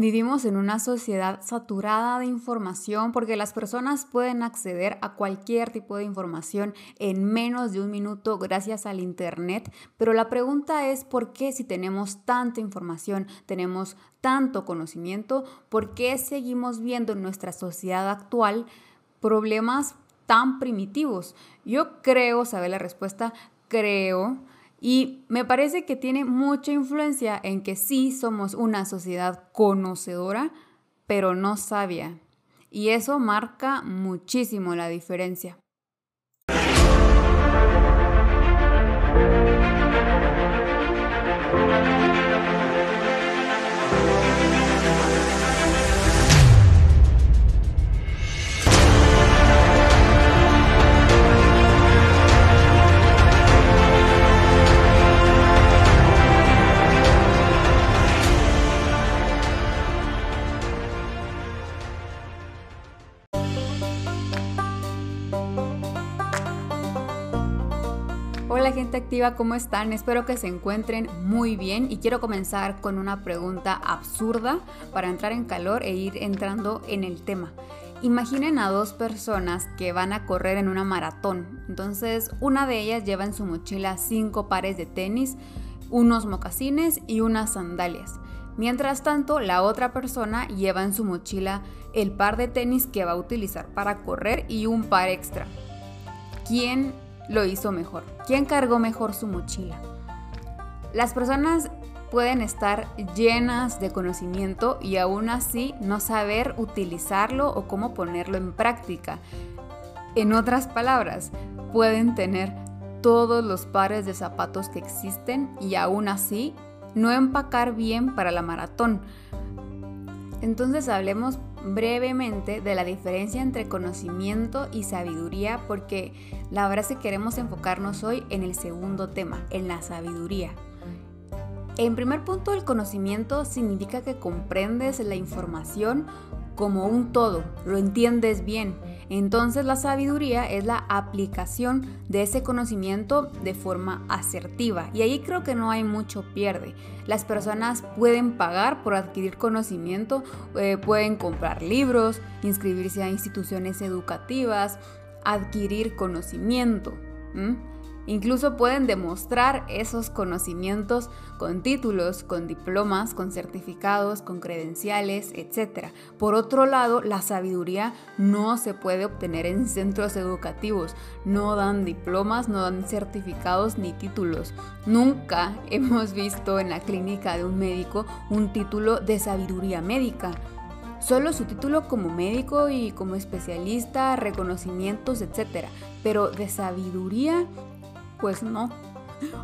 Vivimos en una sociedad saturada de información porque las personas pueden acceder a cualquier tipo de información en menos de un minuto gracias al Internet, pero la pregunta es por qué si tenemos tanta información, tenemos tanto conocimiento, por qué seguimos viendo en nuestra sociedad actual problemas tan primitivos. Yo creo saber la respuesta, creo y me parece que tiene mucha influencia en que sí somos una sociedad conocedora, pero no sabia. Y eso marca muchísimo la diferencia. ¿Cómo están? Espero que se encuentren muy bien y quiero comenzar con una pregunta absurda para entrar en calor e ir entrando en el tema. Imaginen a dos personas que van a correr en una maratón. Entonces, una de ellas lleva en su mochila cinco pares de tenis, unos mocasines y unas sandalias. Mientras tanto, la otra persona lleva en su mochila el par de tenis que va a utilizar para correr y un par extra. ¿Quién lo hizo mejor? ¿Quién cargó mejor su mochila? Las personas pueden estar llenas de conocimiento y aún así no saber utilizarlo o cómo ponerlo en práctica. En otras palabras, pueden tener todos los pares de zapatos que existen y aún así no empacar bien para la maratón. Entonces hablemos brevemente de la diferencia entre conocimiento y sabiduría porque la verdad es que queremos enfocarnos hoy en el segundo tema, en la sabiduría. En primer punto, el conocimiento significa que comprendes la información como un todo, lo entiendes bien. Entonces la sabiduría es la aplicación de ese conocimiento de forma asertiva. Y ahí creo que no hay mucho pierde. Las personas pueden pagar por adquirir conocimiento, eh, pueden comprar libros, inscribirse a instituciones educativas, adquirir conocimiento. Incluso pueden demostrar esos conocimientos con títulos, con diplomas, con certificados, con credenciales, etc. Por otro lado, la sabiduría no se puede obtener en centros educativos. No dan diplomas, no dan certificados ni títulos. Nunca hemos visto en la clínica de un médico un título de sabiduría médica solo su título como médico y como especialista, reconocimientos, etc. Pero de sabiduría pues no.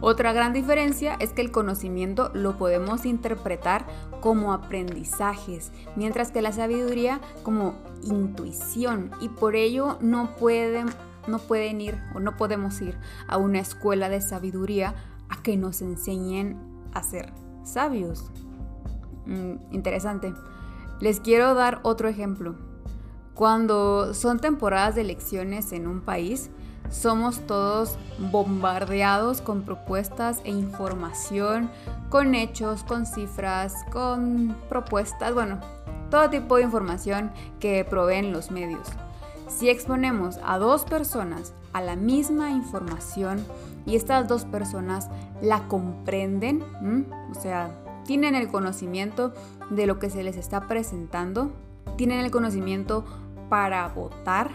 Otra gran diferencia es que el conocimiento lo podemos interpretar como aprendizajes, mientras que la sabiduría como intuición y por ello no pueden, no pueden ir o no podemos ir a una escuela de sabiduría a que nos enseñen a ser sabios. Mm, interesante. Les quiero dar otro ejemplo. Cuando son temporadas de elecciones en un país, somos todos bombardeados con propuestas e información, con hechos, con cifras, con propuestas, bueno, todo tipo de información que proveen los medios. Si exponemos a dos personas a la misma información y estas dos personas la comprenden, o sea, tienen el conocimiento de lo que se les está presentando, tienen el conocimiento para votar,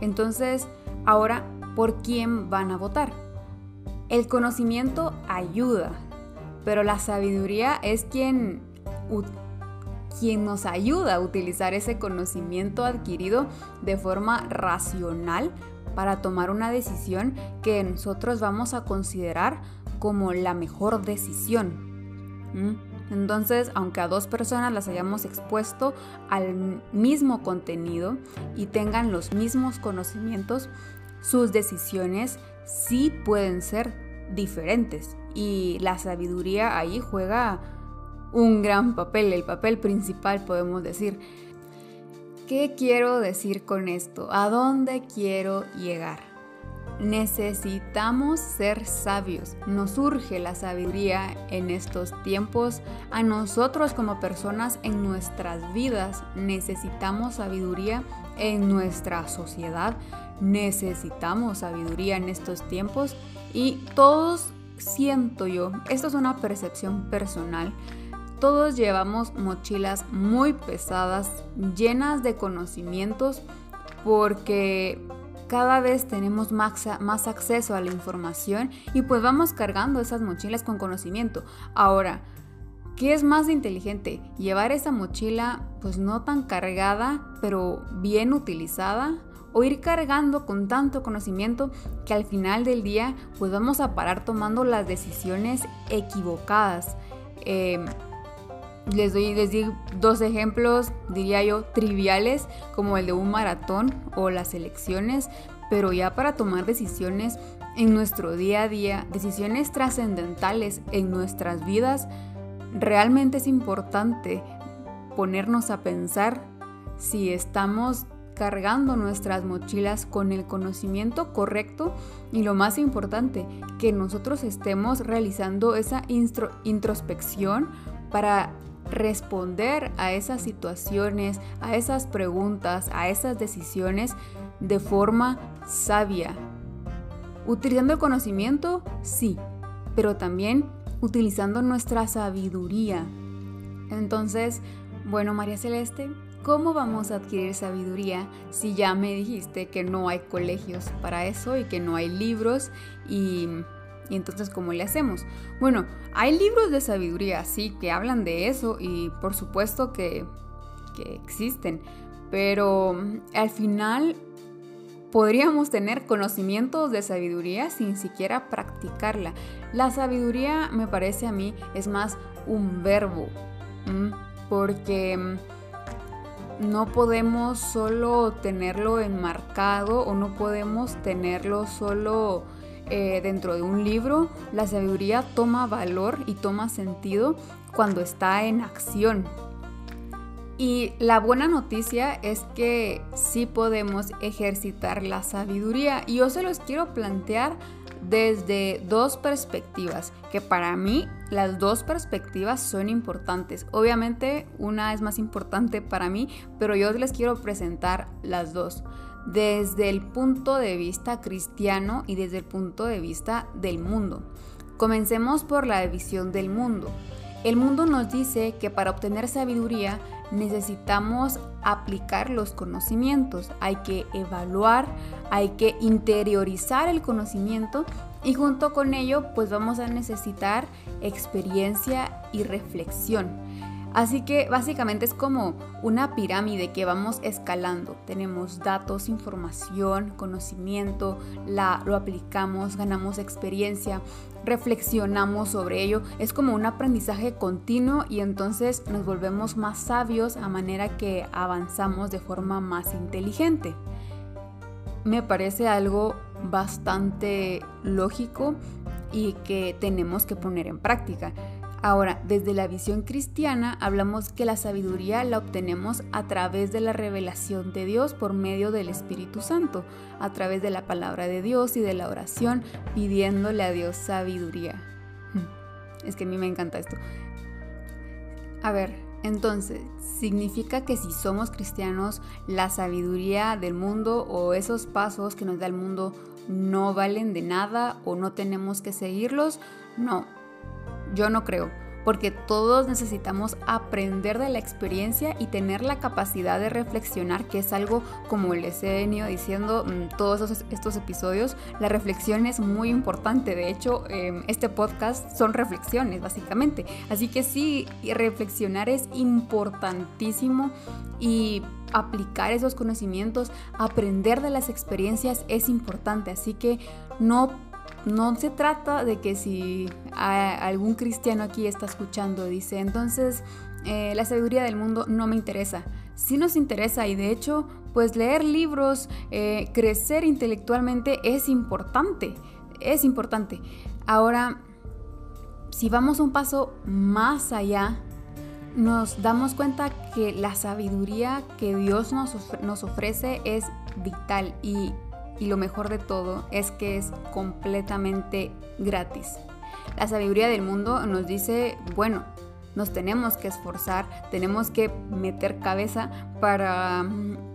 entonces ahora por quién van a votar. El conocimiento ayuda, pero la sabiduría es quien, quien nos ayuda a utilizar ese conocimiento adquirido de forma racional para tomar una decisión que nosotros vamos a considerar como la mejor decisión. Entonces, aunque a dos personas las hayamos expuesto al mismo contenido y tengan los mismos conocimientos, sus decisiones sí pueden ser diferentes y la sabiduría ahí juega un gran papel, el papel principal podemos decir. ¿Qué quiero decir con esto? ¿A dónde quiero llegar? necesitamos ser sabios. Nos urge la sabiduría en estos tiempos. A nosotros como personas en nuestras vidas necesitamos sabiduría en nuestra sociedad. Necesitamos sabiduría en estos tiempos y todos siento yo, esto es una percepción personal, todos llevamos mochilas muy pesadas, llenas de conocimientos, porque cada vez tenemos más, acceso a la información y pues vamos cargando esas mochilas con conocimiento. Ahora, ¿qué es más inteligente? Llevar esa mochila pues no tan cargada, pero bien utilizada o ir cargando con tanto conocimiento que al final del día pues vamos a parar tomando las decisiones equivocadas. Em, les doy, les dos ejemplos, diría yo, triviales, como el de un maratón o las elecciones, pero ya para tomar decisiones en nuestro día a día, decisiones trascendentales en nuestras vidas, realmente es importante ponernos a pensar si estamos cargando nuestras mochilas con el conocimiento correcto y lo más importante, que nosotros estemos realizando esa introspección para responder a esas situaciones, a esas preguntas, a esas decisiones de forma sabia. Utilizando el conocimiento, sí, pero también utilizando nuestra sabiduría. Entonces, bueno, María Celeste, ¿Cómo vamos a adquirir sabiduría si ya me dijiste que no hay colegios para eso y que no hay libros y, entonces cómo le hacemos? Bueno, hay libros de sabiduría, sí, que hablan de eso y por supuesto que, que existen, pero al final podríamos tener conocimientos de sabiduría sin siquiera practicarla. La sabiduría me parece a mí es más un verbo, porque no podemos solo tenerlo enmarcado o no podemos tenerlo solo eh, dentro de un libro. La sabiduría toma valor y toma sentido cuando está en acción. Y la buena noticia es que sí podemos ejercitar la sabiduría. Y yo se los quiero plantear desde dos perspectivas, que para mí las dos perspectivas son importantes. Obviamente una es más importante para mí, pero yo les quiero presentar las dos, desde el punto de vista cristiano y desde el punto de vista del mundo. Comencemos por la visión del mundo. El mundo nos dice que para obtener sabiduría necesitamos aplicar los conocimientos, hay que evaluar, hay que interiorizar el conocimiento y junto con ello pues vamos a necesitar experiencia y reflexión. Así que básicamente es como una pirámide que vamos escalando. Tenemos datos, información, conocimiento, la, lo aplicamos, ganamos experiencia, reflexionamos sobre ello. Es como un aprendizaje continuo y entonces nos volvemos más sabios a manera que avanzamos de forma más inteligente. Me parece algo bastante lógico y que tenemos que poner en práctica. Ahora, desde la visión cristiana hablamos que la sabiduría la obtenemos a través de la revelación de Dios por medio del Espíritu Santo, a través de la palabra de Dios y de la oración, pidiéndole a Dios sabiduría. Hmm, es que a mí me encanta esto. A ver, entonces, ¿significa que si somos cristianos, la sabiduría del mundo o esos pasos que nos da el mundo no valen de nada o no tenemos que seguirlos? No, yo no creo, porque todos necesitamos aprender de la experiencia y tener la capacidad de reflexionar, que es algo como les he venido diciendo en mm, todos estos episodios, la reflexión es muy importante. De hecho, em, este podcast son reflexiones, básicamente. Así que sí, reflexionar es importantísimo y aplicar esos conocimientos, aprender de las experiencias es importante. Así que no no se trata de que si algún cristiano aquí está escuchando, dice, entonces eh, la sabiduría del mundo no me interesa. Sí nos interesa y de hecho, pues leer libros, eh, crecer intelectualmente es importante, es importante. Ahora, si vamos un paso más allá, nos damos cuenta que la sabiduría que Dios nos, ofrece es vital y y lo mejor de todo es que es completamente gratis. La sabiduría del mundo nos dice, bueno, nos tenemos que esforzar, tenemos que meter cabeza para,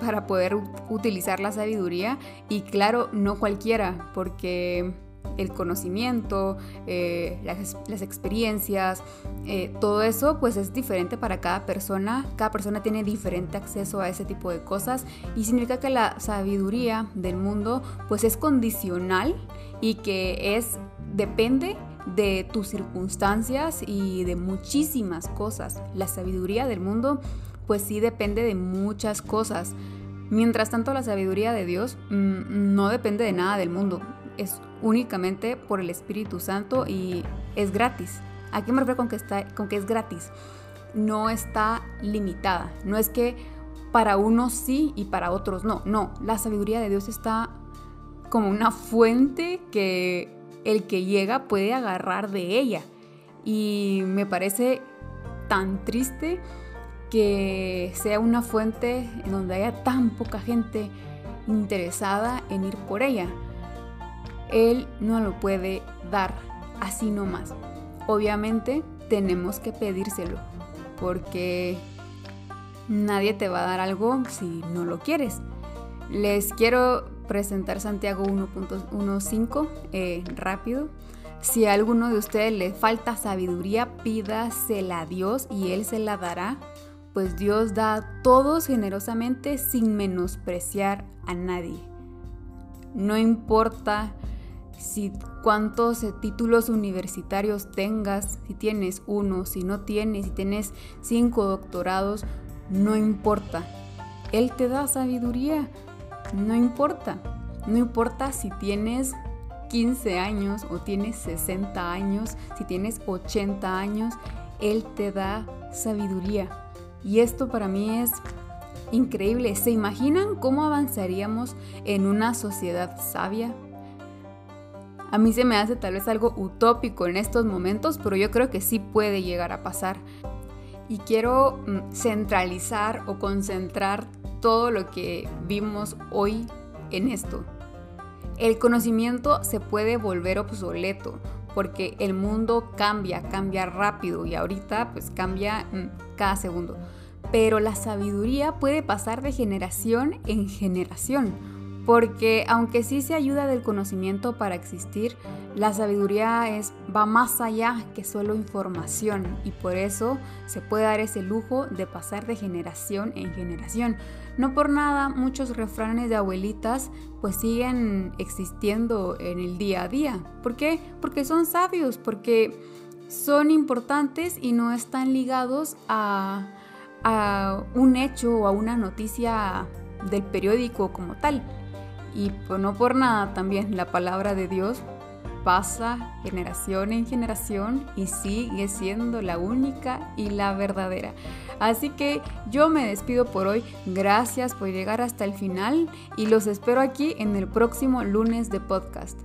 para poder utilizar la sabiduría y claro, no cualquiera, porque el conocimiento, eh, las, experiencias, eh, todo eso pues es diferente para cada persona, cada persona tiene diferente acceso a ese tipo de cosas y significa que la sabiduría del mundo pues es condicional y que es, depende de tus circunstancias y de muchísimas cosas. La sabiduría del mundo pues sí depende de muchas cosas. Mientras tanto la sabiduría de Dios mm, no depende de nada del mundo, es únicamente por el Espíritu Santo y es gratis. ¿A qué me refiero con que, está, con que es gratis? No está limitada, no es que para unos sí y para otros no, no, la sabiduría de Dios está como una fuente que el que llega puede agarrar de ella. Y me parece tan triste que sea una fuente en donde haya tan poca gente interesada en ir por ella. Él no lo puede dar así nomás. Obviamente tenemos que pedírselo porque nadie te va a dar algo si no lo quieres. Les quiero presentar Santiago 1.15 eh, rápido. Si a alguno de ustedes le falta sabiduría, pídasela a Dios y Él se la dará, pues Dios da a todos generosamente sin menospreciar a nadie. No importa si cuántos eh, títulos universitarios tengas, si tienes uno, si no tienes, si tienes cinco doctorados, no importa. Él te da sabiduría no importa. No importa si tienes 15 años o tienes 60 años, si tienes 80 años, Él te da sabiduría. Y esto para mí es increíble. ¿Se imaginan cómo avanzaríamos en una sociedad sabia? A mí se me hace tal vez algo utópico en estos momentos, pero yo creo que sí puede llegar a pasar. Y quiero mm, centralizar o concentrar todo lo que vimos hoy en esto. El conocimiento se puede volver obsoleto porque el mundo cambia, cambia rápido y ahorita pues cambia mm, cada segundo. Pero la sabiduría puede pasar de generación en generación porque aunque sí se ayuda del conocimiento para existir, la sabiduría es, va más allá que solo información y por eso se puede dar ese lujo de pasar de generación en generación. No por nada muchos refranes de abuelitas pues siguen existiendo en el día a día. ¿Por qué? Porque son sabios, porque son importantes y no están ligados a, a un hecho o a una noticia del periódico como tal. Y no por nada también la palabra de Dios pasa generación en generación y sigue siendo la única y la verdadera. Así que yo me despido por hoy. Gracias por llegar hasta el final y los espero aquí en el próximo lunes de podcast.